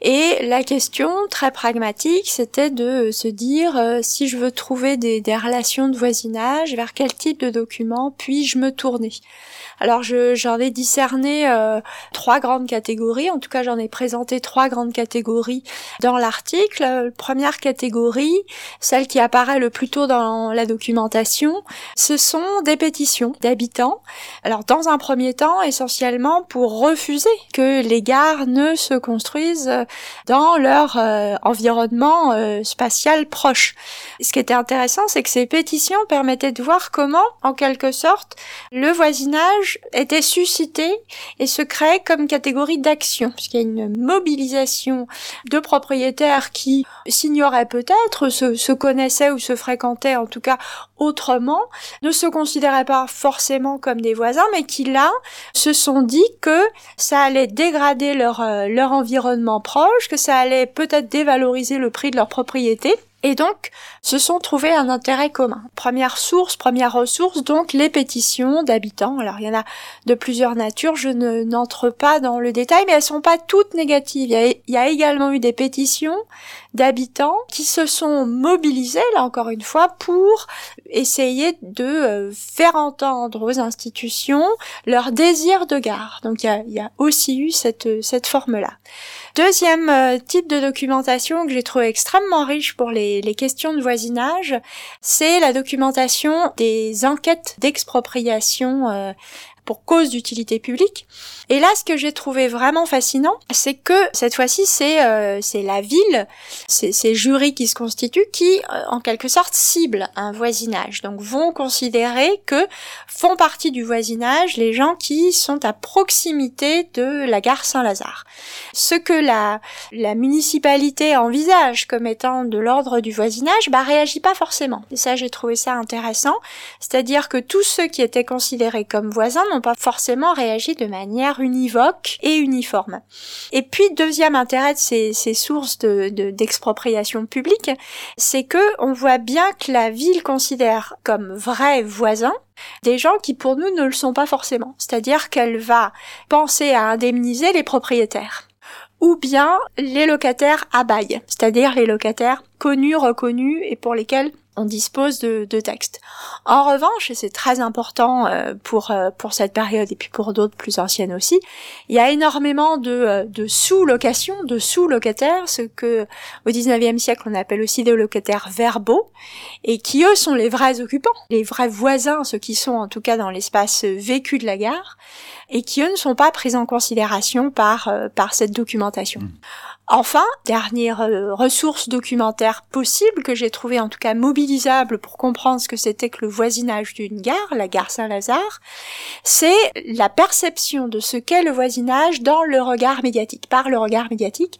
Et la question très pragmatique, c'était de se dire euh, si je veux trouver des, des relations de voisinage, vers quel type de document puis-je me tourner? Alors j'en ai discerné euh, trois grandes catégories, en tout cas j'en ai présenté trois grandes catégories dans l'article. Première catégorie, celle qui apparaît le plus tôt dans la documentation, ce sont des pétitions d'habitants. Alors dans un premier temps, essentiellement pour refuser que les gares ne se construisent dans leur euh, environnement euh, spatial proche. Ce qui était intéressant, c'est que ces pétitions permettaient de voir comment, en quelque sorte, le voisinage était suscité et se crée comme catégorie d'action, puisqu'il y a une mobilisation de propriétaires qui s'ignoraient peut-être, se, connaissaient ou se fréquentaient en tout cas autrement, ne se considéraient pas forcément comme des voisins, mais qui là se sont dit que ça allait dégrader leur, euh, leur environnement proche, que ça allait peut-être dévaloriser le prix de leur propriété et donc se sont trouvés un intérêt commun. Première source, première ressource, donc les pétitions d'habitants. Alors il y en a de plusieurs natures, je ne n'entre pas dans le détail, mais elles sont pas toutes négatives. Il y a, également eu des pétitions d'habitants qui se sont mobilisés, là encore une fois, pour essayer de euh, faire entendre aux institutions leur désir de gare. Donc il y a, il y a aussi eu cette, cette forme-là. Deuxième euh, type de documentation que j'ai trouvé extrêmement riche pour les, questions de voisinage, c'est la documentation des enquêtes d'expropriation euh, pour cause d'utilité publique. Et là, ce que j'ai trouvé vraiment fascinant, c'est que cette fois-ci, c'est euh, c'est la ville, c'est ces jurys qui se constituent, qui euh, en quelque sorte ciblent un voisinage. Donc vont considérer que font partie du voisinage les gens qui sont à proximité de la gare Saint-Lazare. Ce que la la municipalité envisage comme étant de l'ordre du voisinage, bah réagit pas forcément. Et ça, j'ai trouvé ça intéressant, c'est-à-dire que tous ceux qui étaient considérés comme voisins n'ont pas forcément réagi de manière univoque et uniforme. Et puis, deuxième intérêt de ces, ces sources d'expropriation de, publique, c'est que on voit bien que la ville considère comme vrais voisins des gens qui pour nous ne le sont pas forcément. C'est-à-dire qu'elle va penser à indemniser les propriétaires ou bien les locataires à bail, c'est-à-dire les locataires connus, reconnus et pour lesquels on dispose de, de textes. En revanche, et c'est très important euh, pour euh, pour cette période et puis pour d'autres plus anciennes aussi, il y a énormément de, euh, de sous-locations, de sous-locataires, ce que au 19e siècle on appelle aussi des locataires verbaux, et qui eux sont les vrais occupants, les vrais voisins, ceux qui sont en tout cas dans l'espace vécu de la gare, et qui eux ne sont pas pris en considération par par cette documentation. Mmh. Enfin, dernière euh, ressource documentaire possible que j'ai trouvé en tout cas mobilisable pour comprendre ce que c'était que le voisinage d'une gare, la gare Saint-Lazare, c'est la perception de ce qu'est le voisinage dans le regard médiatique, par le regard médiatique,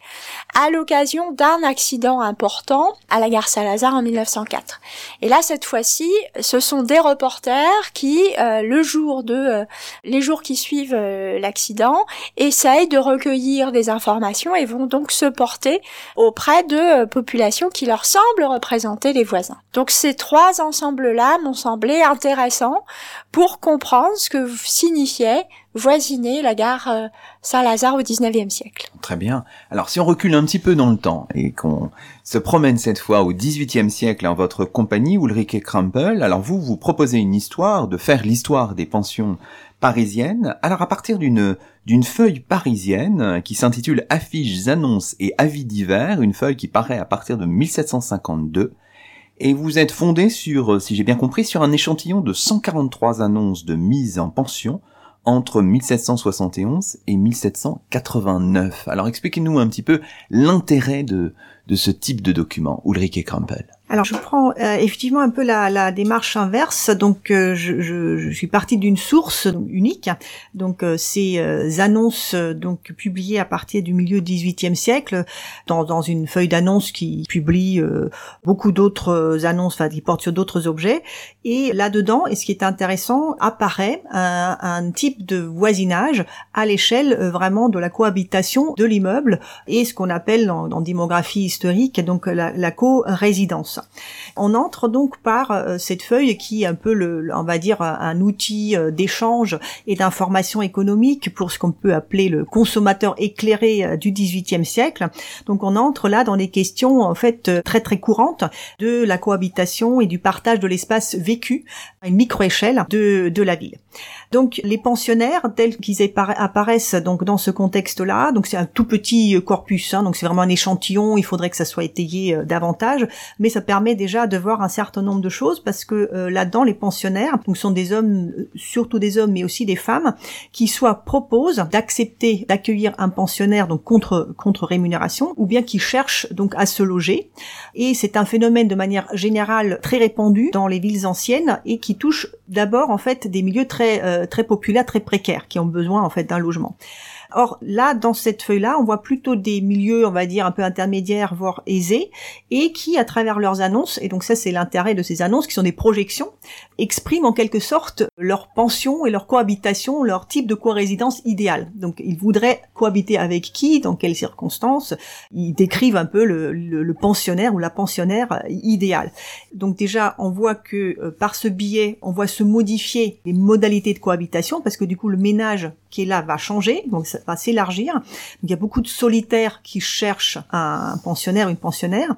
à l'occasion d'un accident important à la gare Saint-Lazare en 1904. Et là, cette fois-ci, ce sont des reporters qui, euh, le jour de, euh, les jours qui suivent l'accident, essayent de recueillir des informations et vont donc se porter auprès de euh, populations qui leur semblent représenter les voisins. Donc ces trois ensembles-là m'ont semblé intéressants pour comprendre ce que signifiait voisiner la gare euh, Saint-Lazare au 19e siècle. Très bien. Alors si on recule un petit peu dans le temps et qu'on se promène cette fois au 18e siècle en votre compagnie Ulrike Krampel, alors vous vous proposez une histoire de faire l'histoire des pensions parisiennes. Alors à partir d'une d'une feuille parisienne qui s'intitule Affiches, annonces et avis divers, une feuille qui paraît à partir de 1752 et vous êtes fondé sur, si j'ai bien compris, sur un échantillon de 143 annonces de mise en pension entre 1771 et 1789. Alors expliquez-nous un petit peu l'intérêt de, de ce type de document, Ulrike Krampel. Alors je prends euh, effectivement un peu la, la démarche inverse. Donc euh, je, je, je, suis partie d'une source unique. Donc euh, ces annonces donc publiées à partir du milieu du XVIIIe siècle dans, dans une feuille d'annonce qui publie beaucoup d'autres annonces, enfin qui portent sur d'autres objets. Et là-dedans, et ce qui est intéressant, apparaît un, un type de voisinage à l'échelle vraiment de la cohabitation de l'immeuble et ce qu'on appelle en, en, démographie historique donc la, la co-résidence. On entre donc par euh, cette feuille qui est un peu le, on va dire, un outil euh, d'échange et d'information économique pour ce qu'on peut appeler le consommateur éclairé euh, du XVIIIe siècle. Donc on entre là dans des questions en fait très très courantes de la cohabitation et du partage de l'espace vécu à une micro-échelle de, de la ville. Donc les pensionnaires tels qu'ils apparaissent donc dans ce contexte-là, donc c'est un tout petit corpus, hein, donc c'est vraiment un échantillon. Il faudrait que ça soit étayé davantage, mais ça permet déjà de voir un certain nombre de choses parce que euh, là-dedans, les pensionnaires, donc sont des hommes, euh, surtout des hommes, mais aussi des femmes, qui soit proposent d'accepter d'accueillir un pensionnaire donc contre contre rémunération, ou bien qui cherchent donc à se loger. Et c'est un phénomène de manière générale très répandu dans les villes anciennes et qui touche d'abord en fait des milieux très euh, très populaires, très précaires, qui ont besoin en fait d'un logement. Or là, dans cette feuille-là, on voit plutôt des milieux, on va dire, un peu intermédiaires, voire aisés, et qui, à travers leurs annonces, et donc ça c'est l'intérêt de ces annonces, qui sont des projections, expriment en quelque sorte leur pension et leur cohabitation, leur type de co-résidence idéal. Donc ils voudraient cohabiter avec qui, dans quelles circonstances, ils décrivent un peu le, pensionnaire ou la pensionnaire idéale. Donc déjà, on voit que euh, par ce biais, on voit se modifier les modalités de cohabitation, parce que du coup le ménage qui là va changer, donc ça va s'élargir. Il y a beaucoup de solitaires qui cherchent un pensionnaire, une pensionnaire.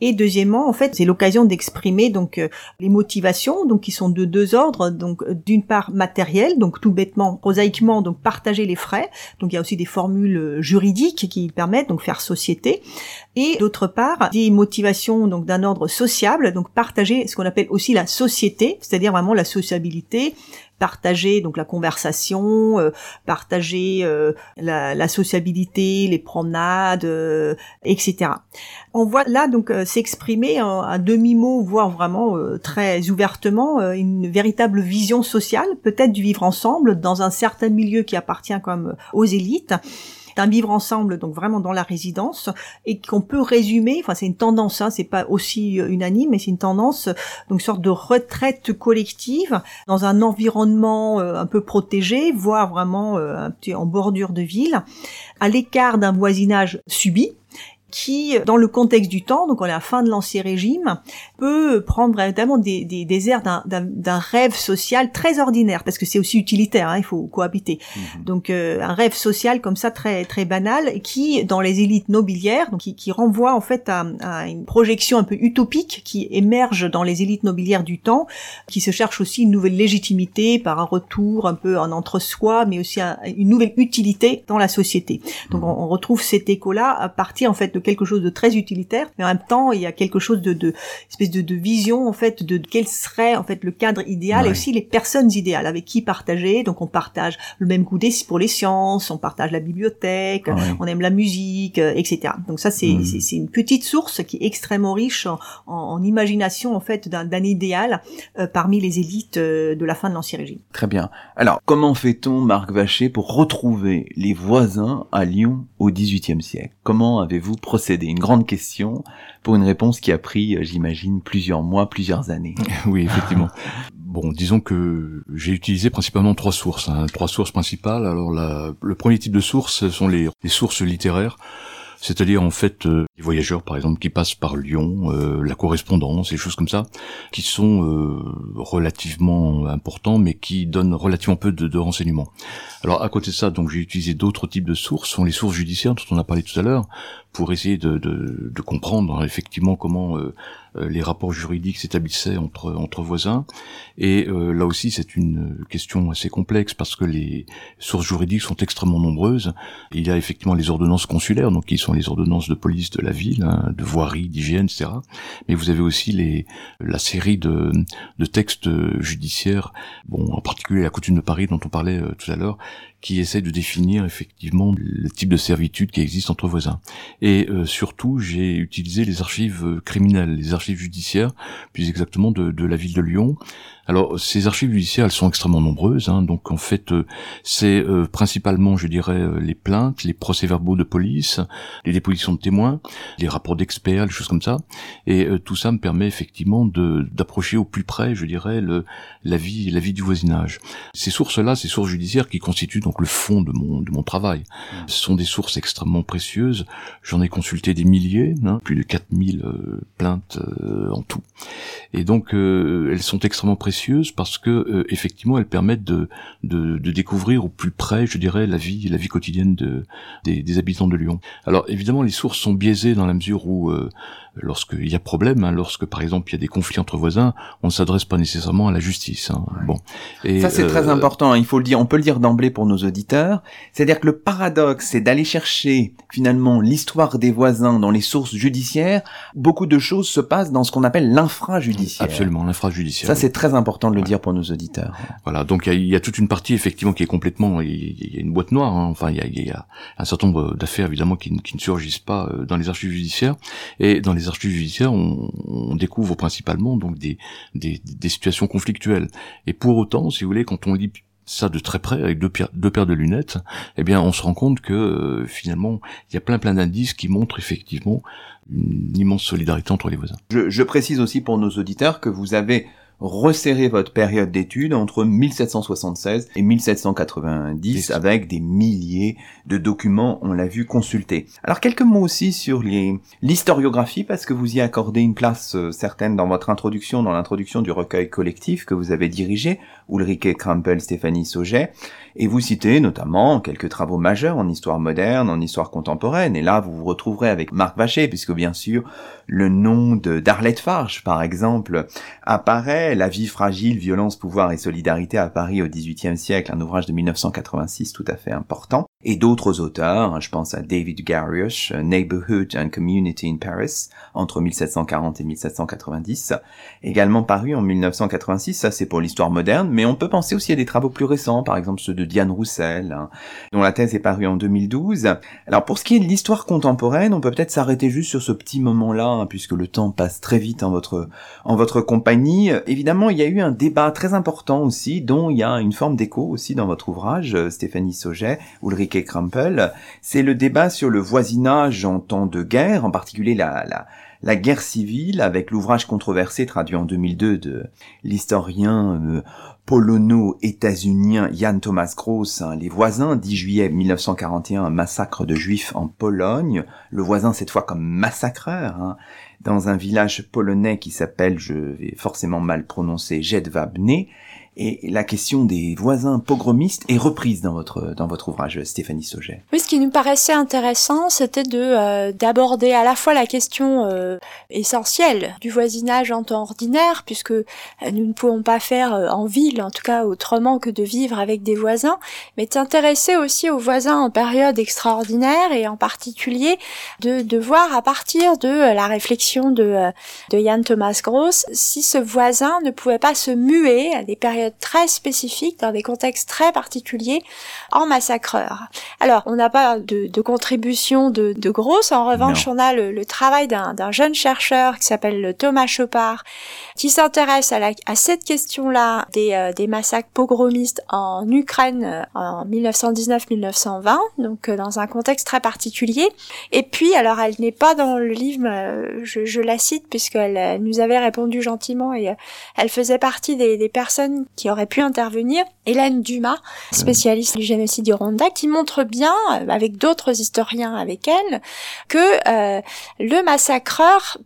Et deuxièmement, en fait, c'est l'occasion d'exprimer donc euh, les motivations, donc qui sont de deux ordres. Donc d'une part matériel, donc tout bêtement, prosaïquement, donc partager les frais. Donc il y a aussi des formules euh, juridiques qui permettent donc faire société. Et d'autre part, des motivations donc d'un ordre sociable, donc partager ce qu'on appelle aussi la société, c'est-à-dire vraiment la sociabilité, partager donc la conversation, euh, partager euh, la, sociabilité, les promenades, euh, etc. On voit là donc s'exprimer un, demi-mot, voire vraiment très ouvertement, une véritable vision sociale, peut-être du vivre ensemble dans un certain milieu qui appartient comme aux élites d'un vivre ensemble, donc vraiment dans la résidence, et qu'on peut résumer, enfin c'est une tendance, hein, c'est pas aussi euh, unanime, mais c'est une tendance, donc une sorte de retraite collective dans un environnement euh, un peu protégé, voire vraiment euh, en bordure de ville, à l'écart d'un voisinage subi, qui, dans le contexte du temps, donc on est à la fin de l'ancien régime, peut prendre vraiment des, des, des airs d'un rêve social très ordinaire, parce que c'est aussi utilitaire, hein, il faut cohabiter. Mhm. Donc euh, un rêve social comme ça très très banal, qui dans les élites nobiliaires, donc qui, qui renvoie en fait à, à, une projection un peu utopique qui émerge dans les élites nobiliaires du temps, qui se cherche aussi une nouvelle légitimité par un retour un peu en entre-soi, mais aussi une nouvelle utilité dans la société. Donc mhm. on, on retrouve cet écho-là à partir en fait de quelque chose de très utilitaire, mais en même temps, il y a quelque chose de, de espèce de, de vision en fait de quel serait en fait le cadre idéal et aussi les personnes idéales avec qui partager. Donc on partage le même goût pour les sciences, on partage la bibliothèque, on aime la musique, euh, etc. Donc ça c'est c'est une petite source qui est extrêmement riche en, en, imagination en fait d'un idéal euh, parmi les élites euh, de la fin de l'ancien régime. Très bien. Alors comment fait-on, Marc Vacher, pour retrouver les voisins à Lyon au XVIIIe siècle? Comment avez-vous procédé Une grande question pour une réponse qui a pris, euh, j'imagine, plusieurs mois, plusieurs années. Oui, effectivement. Bon, disons que j'ai utilisé principalement trois sources, hein, trois sources principales. Alors, la, le premier type de source sont les, les sources littéraires c'est-à-dire en fait euh, les voyageurs par exemple qui passent par Lyon, euh, la correspondance, et choses comme ça, qui sont euh, relativement importants mais qui donnent relativement peu de, renseignements. Alors à côté de ça, donc j'ai utilisé d'autres types de sources, sont les sources judiciaires dont on a parlé tout à l'heure, pour essayer de, de, comprendre effectivement comment les rapports juridiques s'établissaient entre entre voisins. Et là aussi, c'est une question assez complexe parce que les sources juridiques sont extrêmement nombreuses. Il y a effectivement les ordonnances consulaires, donc qui sont les ordonnances de police de la ville, hein, de voirie, d'hygiène, etc. Mais vous avez aussi les la série de, de textes judiciaires, bon, en particulier la coutume de Paris dont on parlait tout à l'heure, qui essaie de définir effectivement le type de servitude qui existe entre voisins. Et euh, surtout, j'ai utilisé les archives euh, criminelles, les archives judiciaires, plus exactement de, de la ville de Lyon, alors, ces archives judiciaires, elles sont extrêmement nombreuses. Hein, donc, en fait, euh, c'est euh, principalement, je dirais, euh, les plaintes, les procès-verbaux de police, les dépositions de témoins, les rapports d'experts, les choses comme ça. Et tout ça me permet effectivement d'approcher au plus près, je dirais, le, la vie, la vie du voisinage. Ces sources-là, ces sources judiciaires qui constituent donc le fond de mon de mon travail, mmh. ce sont des sources extrêmement précieuses. J'en ai consulté des milliers, hein, plus de 4000 plaintes en tout. Et donc, elles sont extrêmement précieuses parce que euh, effectivement elles permettent de, de, de, découvrir au plus près, je dirais, la vie la vie quotidienne de, des, des habitants de Lyon. Alors évidemment les sources sont biaisées dans la mesure où euh, lorsqu'il y a problème, hein, lorsque par exemple il y a des conflits entre voisins, on ne s'adresse pas nécessairement à la justice. Hein. Bon, et, ça c'est très euh, important. Hein. Il faut le dire, on peut le dire d'emblée pour nos auditeurs. C'est-à-dire que le paradoxe, c'est d'aller chercher finalement l'histoire des voisins dans les sources judiciaires. Beaucoup de choses se passent dans ce qu'on appelle l'infrajudiciaire. Absolument, l'infrajudiciaire. Ça c'est très important de le dire pour nos auditeurs. Voilà, donc il y, a toute une partie effectivement qui est complètement, il y, a une boîte noire. Enfin, il y a, un certain nombre d'affaires évidemment qui, qui, ne surgissent pas euh, dans les archives judiciaires et dans les archives judiciaires, on, découvre principalement donc des, des, situations conflictuelles. Et pour autant, si vous voulez, quand on lit ça de très près avec deux, deux paires de lunettes, eh bien, on se rend compte que euh, finalement, il y a plein plein d'indices qui montrent effectivement une immense solidarité entre les voisins. Je, je précise aussi pour nos auditeurs que vous avez resserrer votre période d'études entre 1776 et 1790 avec des milliers de documents, on l'a vu, consultés. Alors quelques mots aussi sur l'historiographie parce que vous y accordez une place euh, certaine dans votre introduction, dans l'introduction du recueil collectif que vous avez dirigé, Ulrike Krampel, Stéphanie Sauget, et vous citez notamment quelques travaux majeurs en histoire moderne, en histoire contemporaine, et là vous vous retrouverez avec Marc Vacher, puisque bien sûr le nom de d'Arlette Farge, par exemple, apparaît, La vie fragile, violence, pouvoir et solidarité à Paris au XVIIIe siècle, un ouvrage de 1986 tout à fait important et d'autres auteurs, je pense à David Gariush, Neighborhood and Community in Paris, entre 1740 et 1790, également paru en 1986, ça c'est pour l'histoire moderne, mais on peut penser aussi à des travaux plus récents, par exemple ceux de Diane Roussel, hein, dont la thèse est parue en 2012. Alors pour ce qui est de l'histoire contemporaine, on peut peut-être s'arrêter juste sur ce petit moment-là, hein, puisque le temps passe très vite en votre, en votre compagnie. Évidemment, il y a eu un débat très important aussi, dont il y a une forme d'écho aussi dans votre ouvrage, Stéphanie Sauget, Ulrich C'est le débat sur le voisinage en temps de guerre, en particulier la, la, la guerre civile, avec l'ouvrage controversé traduit en 2002 de l'historien euh, polono-états-unien Jan Thomas Gross, hein, Les voisins, 10 juillet 1941, massacre de juifs en Pologne, le voisin cette fois comme massacreur, hein, dans un village polonais qui s'appelle, je vais forcément mal prononcer, Jedwabne, et la question des voisins pogromistes est reprise dans votre dans votre ouvrage Stéphanie Sauget. Oui, ce qui nous paraissait intéressant, c'était de euh, d'aborder à la fois la question euh, essentielle du voisinage en temps ordinaire, puisque euh, nous ne pouvons pas faire en ville, en tout cas autrement que de vivre avec des voisins, mais s'intéresser aussi aux voisins en période extraordinaire et en particulier de de voir à partir de la réflexion de de Jan Thomas Gross si ce voisin ne pouvait pas se muer à des périodes très spécifiques, dans des contextes très particuliers, en massacreur. Alors, on n'a pas de, de, contribution de, de grosse, en revanche, on a le, travail d'un jeune chercheur qui s'appelle Thomas Chopard, qui s'intéresse à, à, cette question-là des, euh, des, massacres pogromistes en Ukraine euh, en 1919-1920, donc euh, dans un contexte très particulier. Et puis, alors, elle n'est pas dans le livre, je, je la cite puisqu'elle nous avait répondu gentiment et elle faisait partie des, des personnes qui aurait pu intervenir, Hélène Dumas, spécialiste du génocide du Rwanda, qui montre bien, euh, avec d'autres historiens avec elle, que euh, le massacreur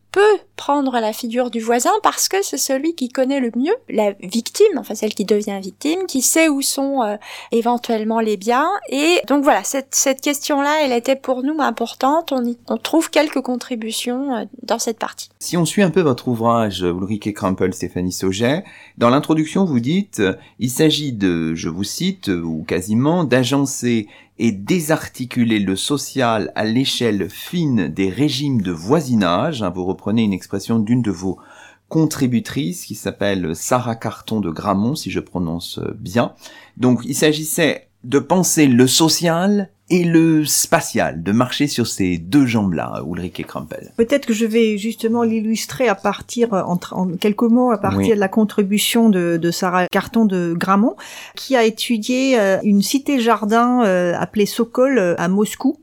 prendre la figure du voisin parce que c'est celui qui connaît le mieux la victime, enfin celle qui devient victime, qui sait où sont euh, éventuellement les biens. Et donc voilà, cette, cette question-là, elle était pour nous importante. On, y, on trouve quelques contributions euh, dans cette partie. Si on suit un peu votre ouvrage, Ulrike Krampel, Stéphanie Sauget, dans l'introduction, vous dites, il s'agit de, je vous cite, ou quasiment, d'agencer et désarticuler le social à l'échelle fine des régimes de voisinage. Vous reprenez une expression d'une de vos contributrices qui s'appelle Sarah Carton de Gramont, si je prononce bien. Donc il s'agissait de penser le social et le spatial, de marcher sur ces deux jambes-là, Ulrike Krampel. Peut-être que je vais justement l'illustrer à partir, en, en, quelques mots, à partir de la contribution de, de, Sarah Carton de Gramont, qui a étudié euh, une cité-jardin euh, appelée Sokol euh, à Moscou,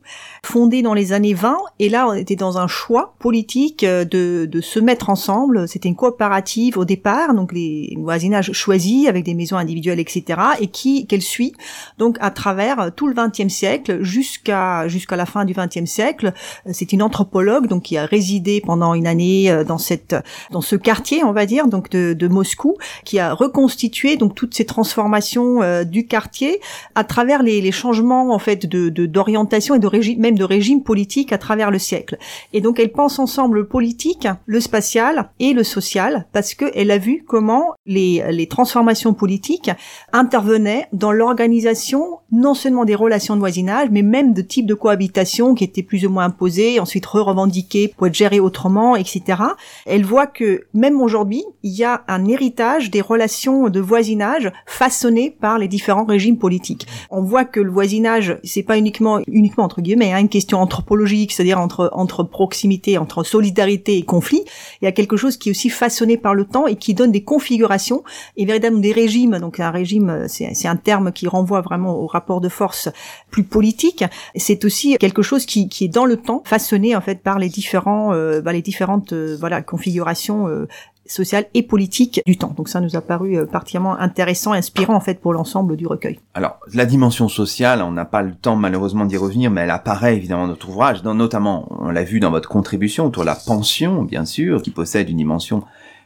fondée dans les années 20. Et là, on était dans un choix politique de, de se mettre ensemble. C'était une coopérative au départ, donc les voisinages choisis avec des maisons individuelles, etc. Et qui qu'elle suit donc à travers tout le XXe siècle jusqu'à jusqu'à la fin du XXe siècle. C'est une anthropologue donc qui a résidé pendant une année dans cette dans ce quartier, on va dire, donc de, de Moscou, qui a reconstitué donc toutes ces transformations euh, du quartier à travers les, les changements en fait de d'orientation et de régime de régime politique à travers le siècle. Et donc elle pense ensemble le politique, le spatial et le social parce que elle a vu comment les les transformations politiques intervenaient dans l'organisation non seulement des relations de voisinage mais même de types de cohabitation qui étaient plus ou moins imposés, ensuite re-revendiqués pour être gérés autrement, etc. Elle voit que même aujourd'hui, il y a un héritage des relations de voisinage façonnées par les différents régimes politiques. On voit que le voisinage, c'est pas uniquement uniquement entre guillemets hein, question anthropologique, c'est-à-dire entre entre proximité, entre solidarité et conflit. Il y a quelque chose qui est aussi façonné par le temps et qui donne des configurations et véritablement des régimes. Donc un régime, c'est un terme qui renvoie vraiment au rapport de force plus politique. C'est aussi quelque chose qui, qui est dans le temps façonné en fait par les différents, euh, bah, les différentes euh, voilà configurations euh, sociales et politiques du temps. Donc ça nous a paru euh, particulièrement intéressant, inspirant en fait pour l'ensemble du recueil. Alors la dimension sociale, on n'a pas le temps malheureusement d'y revenir, mais elle apparaît évidemment dans notre ouvrage, notamment on l'a vu dans votre contribution autour de la pension, bien sûr, qui possède une dimension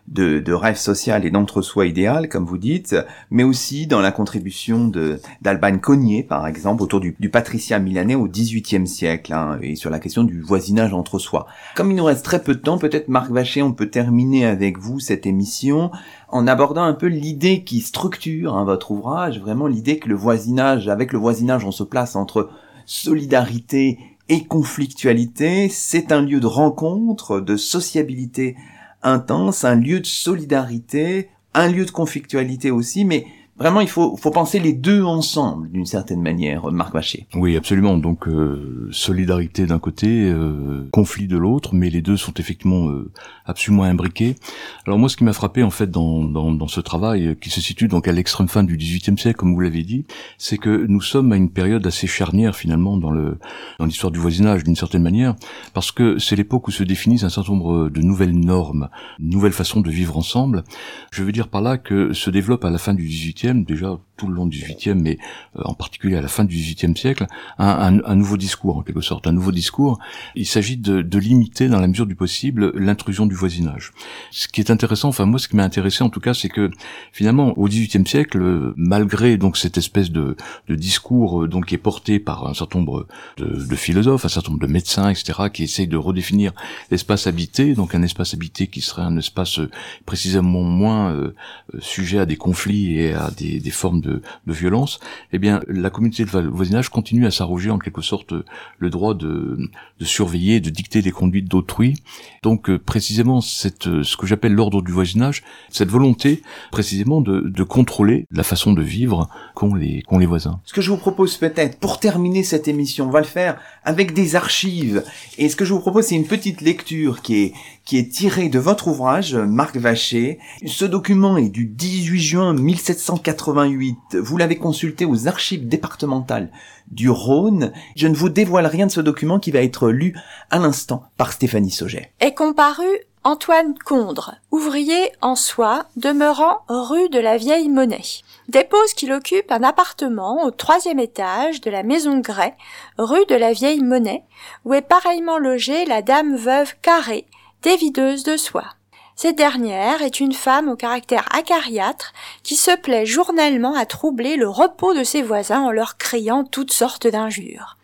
de, rêve social et d'entre-soi idéal, comme vous dites, mais aussi dans la contribution d'Alban Cognier, par exemple, autour du, du patriciat milanais au XVIIIe siècle, hein, et sur la question du voisinage entre soi. Comme il nous reste très peu de temps, peut-être Marc Vacher, on peut terminer avec vous cette émission en abordant un peu l'idée qui structure hein, votre ouvrage, vraiment l'idée que le voisinage, avec le voisinage, on se place entre solidarité et conflictualité, c'est un lieu de rencontre, de sociabilité intense, un lieu de solidarité, un lieu de conflictualité aussi, mais Vraiment, il faut, faut penser les deux ensemble, d'une certaine manière, Marc Vacher. Oui, absolument. Donc, euh, solidarité d'un côté, euh, conflit de l'autre, mais les deux sont effectivement euh, absolument imbriqués. Alors moi, ce qui m'a frappé, en fait, dans, dans, dans, ce travail, qui se situe donc à l'extrême fin du XVIIIe siècle, comme vous l'avez dit, c'est que nous sommes à une période assez charnière, finalement, dans le dans l'histoire du voisinage, d'une certaine manière, parce que c'est l'époque où se définissent un certain nombre de nouvelles normes, nouvelles façons de vivre ensemble. Je veux dire par là que se développe à la fin du XVIIIe déjà tout le long du XVIIIe, mais euh, en particulier à la fin du XVIIIe siècle, un, un, nouveau discours en quelque sorte, un nouveau discours. Il s'agit de, de, limiter, dans la mesure du possible, l'intrusion du voisinage. Ce qui est intéressant, enfin moi, ce qui m'a intéressé en tout cas, c'est que finalement, au XVIIIe siècle, malgré donc cette espèce de, de discours euh, donc qui est porté par un certain nombre de, de, philosophes, un certain nombre de médecins, etc., qui essayent de redéfinir l'espace habité, donc un espace habité qui serait un espace euh, précisément moins euh, sujet à des conflits et à des, des formes de, de, violence, eh bien la communauté de voisinage continue à s'arroger en quelque sorte le droit de, de surveiller, de dicter les conduites d'autrui. Donc euh, précisément cette, euh, ce que j'appelle l'ordre du voisinage, cette volonté précisément de, de contrôler la façon de vivre qu'ont les, qu'ont les voisins. Ce que je vous propose peut-être, pour terminer cette émission, on va le faire avec des archives. Et ce que je vous propose, c'est une petite lecture qui est, qui est tirée de votre ouvrage, Marc Vacher. Ce document est du 18 juin 1788 vous l'avez consulté aux archives départementales du Rhône. Je ne vous dévoile rien de ce document qui va être lu à l'instant par Stéphanie Sauget. Est comparu Antoine Condre, ouvrier en soie, demeurant rue de la Vieille Monnaie. Dépose qu'il occupe un appartement au troisième étage de la maison Gray, rue de la Vieille Monnaie, où est pareillement logée la dame veuve Carré, des videuses de soie. Cette dernière est une femme au caractère acariâtre qui se plaît journellement à troubler le repos de ses voisins en leur criant toutes sortes d'injures.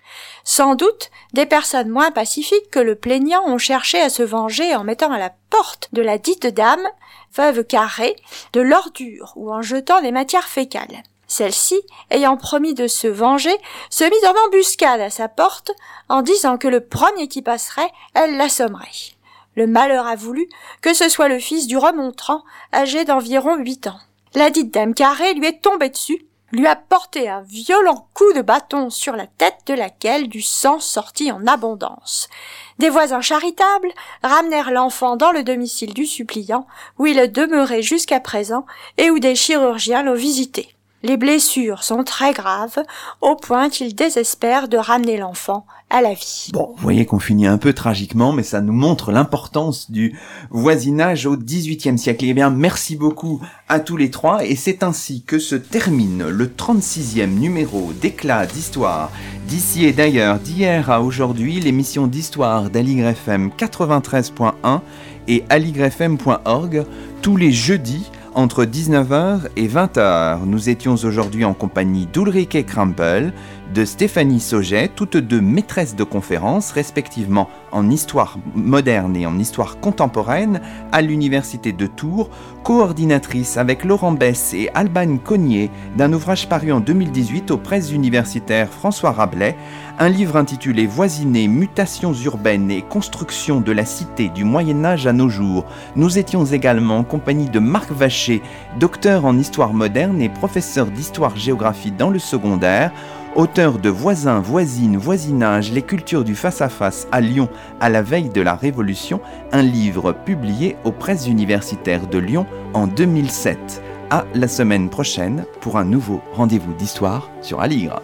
Sans doute, des personnes moins pacifiques que le plaignant ont cherché à se venger en mettant à la porte de la dite dame, veuve carrée, de l'ordure ou en jetant des matières fécales. Celle-ci, ayant promis de se venger, se mit en embuscade à sa porte en disant que le premier qui passerait, elle l'assommerait. Le malheur a voulu que ce soit le fils du remontrant, âgé d'environ huit ans. La dite dame carrée lui est tombée dessus, lui a porté un violent coup de bâton sur la tête de laquelle du sang sortit en abondance. Des voisins charitables ramenèrent l'enfant dans le domicile du suppliant, où il demeurait jusqu'à présent et où des chirurgiens l'ont visité. Les blessures sont très graves, au point qu'il désespère de ramener l'enfant à la vie. Bon, vous voyez qu'on finit un peu tragiquement, mais ça nous montre l'importance du voisinage au XVIIIe siècle. Eh bien, merci beaucoup à tous les trois, et c'est ainsi que se termine le 36e numéro d'éclat d'histoire d'ici et d'ailleurs, d'hier à aujourd'hui, l'émission d'histoire d'AligrefM 93.1 et aligrefm.org tous les jeudis entre 19h et 20h. Nous étions aujourd'hui en compagnie d'Ulrike Krampel, de Stéphanie Sauget, toutes deux maîtresses de conférences, respectivement en histoire moderne et en histoire contemporaine, à l'Université de Tours, coordinatrice avec Laurent Bess et Alban Cognier d'un ouvrage paru en 2018 aux presses universitaires François Rabelais, un livre intitulé Voisiner, mutations urbaines et construction de la cité du Moyen Âge à nos jours. Nous étions également en compagnie de Marc Vacher, docteur en histoire moderne et professeur d'histoire-géographie dans le secondaire, auteur de Voisins, voisines, voisinage, les cultures du face-à-face -à, Lyon à la veille de la Révolution, un livre publié aux presses universitaires de Lyon en 2007. À la semaine prochaine pour un nouveau rendez-vous d'histoire sur Aligre.